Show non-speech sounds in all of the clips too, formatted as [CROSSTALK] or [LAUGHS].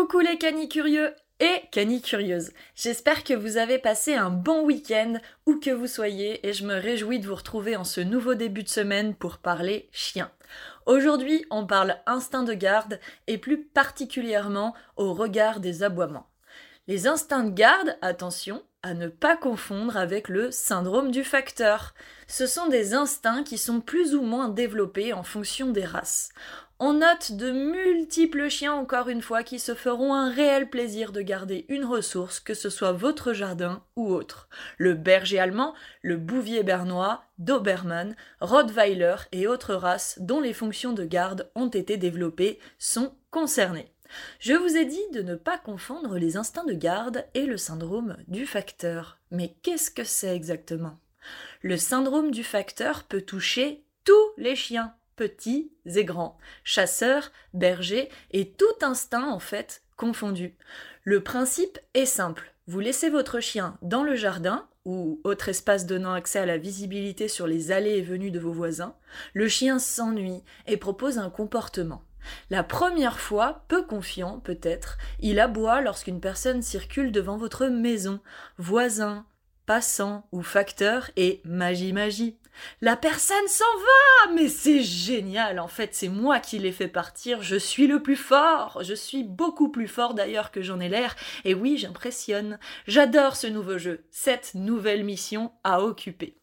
Coucou les canicurieux et canicurieuses. J'espère que vous avez passé un bon week-end où que vous soyez et je me réjouis de vous retrouver en ce nouveau début de semaine pour parler chien. Aujourd'hui, on parle instinct de garde et plus particulièrement au regard des aboiements. Les instincts de garde, attention, à ne pas confondre avec le syndrome du facteur. Ce sont des instincts qui sont plus ou moins développés en fonction des races. On note de multiples chiens, encore une fois, qui se feront un réel plaisir de garder une ressource, que ce soit votre jardin ou autre. Le berger allemand, le bouvier bernois, Doberman, Rottweiler et autres races dont les fonctions de garde ont été développées sont concernées. Je vous ai dit de ne pas confondre les instincts de garde et le syndrome du facteur. Mais qu'est-ce que c'est exactement? Le syndrome du facteur peut toucher tous les chiens, petits et grands, chasseurs, bergers et tout instinct en fait confondu. Le principe est simple. Vous laissez votre chien dans le jardin ou autre espace donnant accès à la visibilité sur les allées et venues de vos voisins, le chien s'ennuie et propose un comportement. La première fois, peu confiant peut-être, il aboie lorsqu'une personne circule devant votre maison, voisin, passant ou facteur et magie magie. La personne s'en va Mais c'est génial En fait, c'est moi qui l'ai fait partir, je suis le plus fort Je suis beaucoup plus fort d'ailleurs que j'en ai l'air, et oui, j'impressionne. J'adore ce nouveau jeu, cette nouvelle mission à occuper.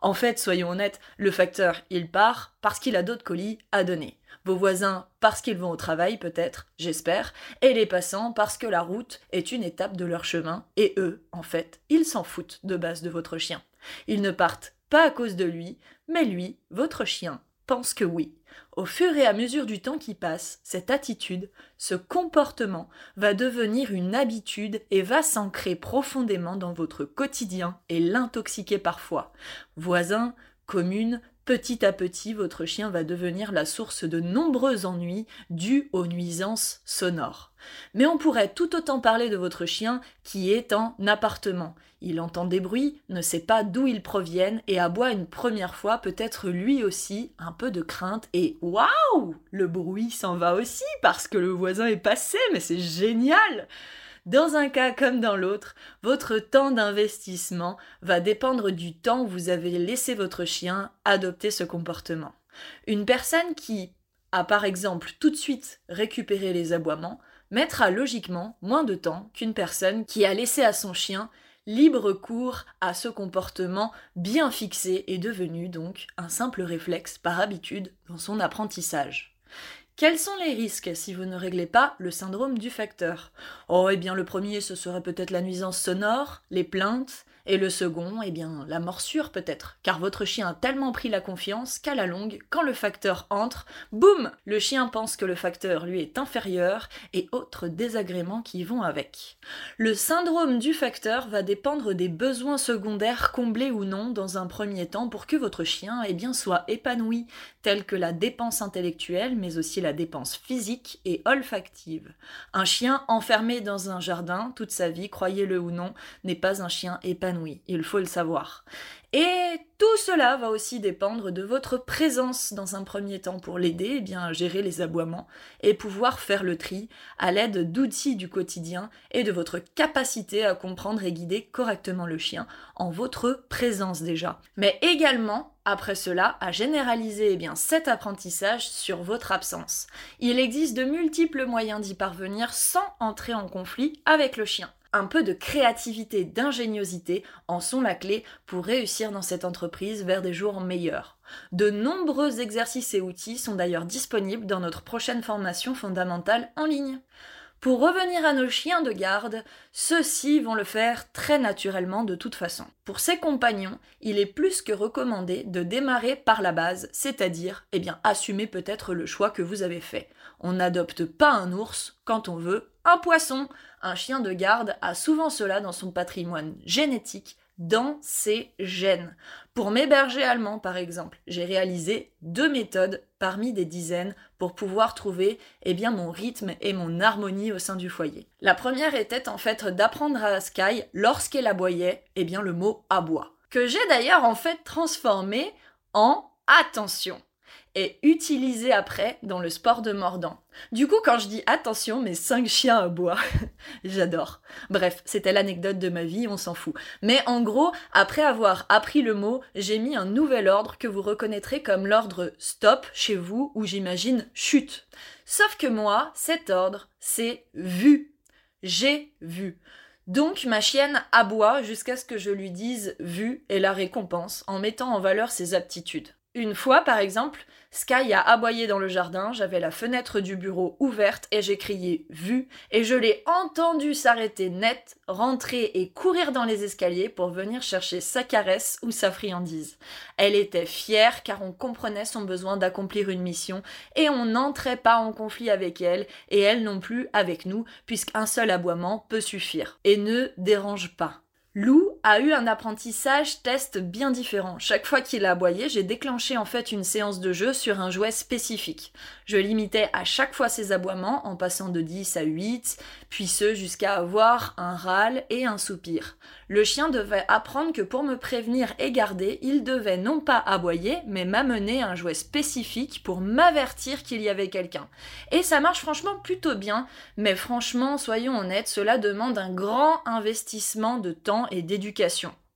En fait, soyons honnêtes, le facteur, il part parce qu'il a d'autres colis à donner. Vos voisins parce qu'ils vont au travail peut-être, j'espère, et les passants parce que la route est une étape de leur chemin, et eux, en fait, ils s'en foutent de base de votre chien. Ils ne partent pas à cause de lui, mais lui, votre chien, pense que oui. Au fur et à mesure du temps qui passe, cette attitude, ce comportement va devenir une habitude et va s'ancrer profondément dans votre quotidien et l'intoxiquer parfois. Voisins, communes, Petit à petit, votre chien va devenir la source de nombreux ennuis dus aux nuisances sonores. Mais on pourrait tout autant parler de votre chien qui est en appartement. Il entend des bruits, ne sait pas d'où ils proviennent et aboie une première fois peut-être lui aussi un peu de crainte et waouh Le bruit s'en va aussi parce que le voisin est passé, mais c'est génial dans un cas comme dans l'autre, votre temps d'investissement va dépendre du temps où vous avez laissé votre chien adopter ce comportement. Une personne qui a par exemple tout de suite récupéré les aboiements mettra logiquement moins de temps qu'une personne qui a laissé à son chien libre cours à ce comportement bien fixé et devenu donc un simple réflexe par habitude dans son apprentissage. Quels sont les risques si vous ne réglez pas le syndrome du facteur? Oh, eh bien, le premier, ce serait peut-être la nuisance sonore, les plaintes, et le second, eh bien, la morsure peut-être, car votre chien a tellement pris la confiance qu'à la longue, quand le facteur entre, boum Le chien pense que le facteur lui est inférieur et autres désagréments qui vont avec. Le syndrome du facteur va dépendre des besoins secondaires comblés ou non dans un premier temps pour que votre chien eh bien, soit épanoui, tels que la dépense intellectuelle, mais aussi la dépense physique et olfactive. Un chien enfermé dans un jardin toute sa vie, croyez-le ou non, n'est pas un chien épanoui il faut le savoir. Et tout cela va aussi dépendre de votre présence dans un premier temps pour l'aider eh bien, gérer les aboiements et pouvoir faire le tri à l'aide d'outils du quotidien et de votre capacité à comprendre et guider correctement le chien en votre présence déjà. Mais également, après cela, à généraliser eh bien, cet apprentissage sur votre absence. Il existe de multiples moyens d'y parvenir sans entrer en conflit avec le chien un peu de créativité, d'ingéniosité en sont la clé pour réussir dans cette entreprise vers des jours meilleurs. De nombreux exercices et outils sont d'ailleurs disponibles dans notre prochaine formation fondamentale en ligne. Pour revenir à nos chiens de garde, ceux-ci vont le faire très naturellement de toute façon. Pour ses compagnons, il est plus que recommandé de démarrer par la base, c'est-à-dire, eh bien, assumer peut-être le choix que vous avez fait. On n'adopte pas un ours quand on veut un poisson. Un chien de garde a souvent cela dans son patrimoine génétique, dans ses gènes. Pour mes bergers allemands, par exemple, j'ai réalisé deux méthodes parmi des dizaines pour pouvoir trouver eh bien, mon rythme et mon harmonie au sein du foyer. La première était en fait d'apprendre à Sky, lorsqu'elle aboyait, eh bien, le mot aboie. Que j'ai d'ailleurs en fait transformé en attention et utilisé après dans le sport de mordant. Du coup, quand je dis attention, mes cinq chiens aboient, [LAUGHS] j'adore. Bref, c'était l'anecdote de ma vie, on s'en fout. Mais en gros, après avoir appris le mot, j'ai mis un nouvel ordre que vous reconnaîtrez comme l'ordre stop chez vous, ou j'imagine chute. Sauf que moi, cet ordre, c'est vu. J'ai vu. Donc ma chienne aboie jusqu'à ce que je lui dise vu et la récompense en mettant en valeur ses aptitudes. Une fois, par exemple, Sky a aboyé dans le jardin, j'avais la fenêtre du bureau ouverte et j'ai crié vu et je l'ai entendu s'arrêter net, rentrer et courir dans les escaliers pour venir chercher sa caresse ou sa friandise. Elle était fière car on comprenait son besoin d'accomplir une mission et on n'entrait pas en conflit avec elle et elle non plus avec nous puisqu'un seul aboiement peut suffire et ne dérange pas. Lou a eu un apprentissage test bien différent. Chaque fois qu'il a aboyé, j'ai déclenché en fait une séance de jeu sur un jouet spécifique. Je limitais à chaque fois ses aboiements en passant de 10 à 8, puis ce jusqu'à avoir un râle et un soupir. Le chien devait apprendre que pour me prévenir et garder, il devait non pas aboyer, mais m'amener un jouet spécifique pour m'avertir qu'il y avait quelqu'un. Et ça marche franchement plutôt bien, mais franchement, soyons honnêtes, cela demande un grand investissement de temps et d'éducation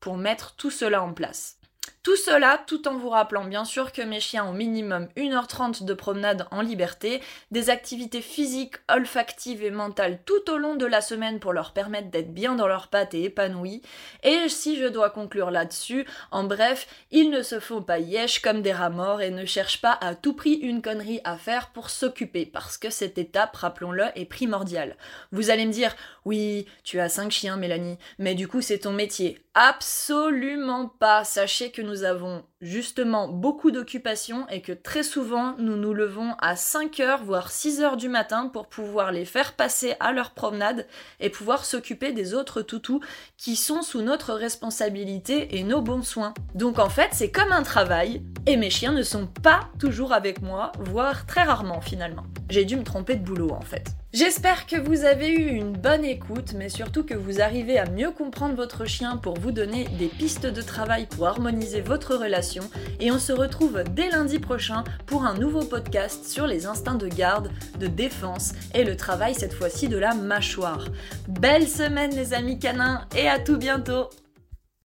pour mettre tout cela en place. Tout cela tout en vous rappelant bien sûr que mes chiens ont minimum 1h30 de promenade en liberté, des activités physiques, olfactives et mentales tout au long de la semaine pour leur permettre d'être bien dans leurs pattes et épanouis. Et si je dois conclure là-dessus, en bref, ils ne se font pas yesh comme des rats morts et ne cherchent pas à tout prix une connerie à faire pour s'occuper, parce que cette étape, rappelons-le, est primordiale. Vous allez me dire, oui, tu as 5 chiens, Mélanie, mais du coup c'est ton métier. Absolument pas. Sachez que nous avons justement beaucoup d'occupations et que très souvent nous nous levons à 5 heures voire 6 heures du matin pour pouvoir les faire passer à leur promenade et pouvoir s'occuper des autres toutous qui sont sous notre responsabilité et nos bons soins. Donc en fait c'est comme un travail et mes chiens ne sont pas toujours avec moi, voire très rarement finalement. J'ai dû me tromper de boulot en fait. J'espère que vous avez eu une bonne écoute, mais surtout que vous arrivez à mieux comprendre votre chien pour vous donner des pistes de travail pour harmoniser votre relation. Et on se retrouve dès lundi prochain pour un nouveau podcast sur les instincts de garde, de défense et le travail cette fois-ci de la mâchoire. Belle semaine les amis canins et à tout bientôt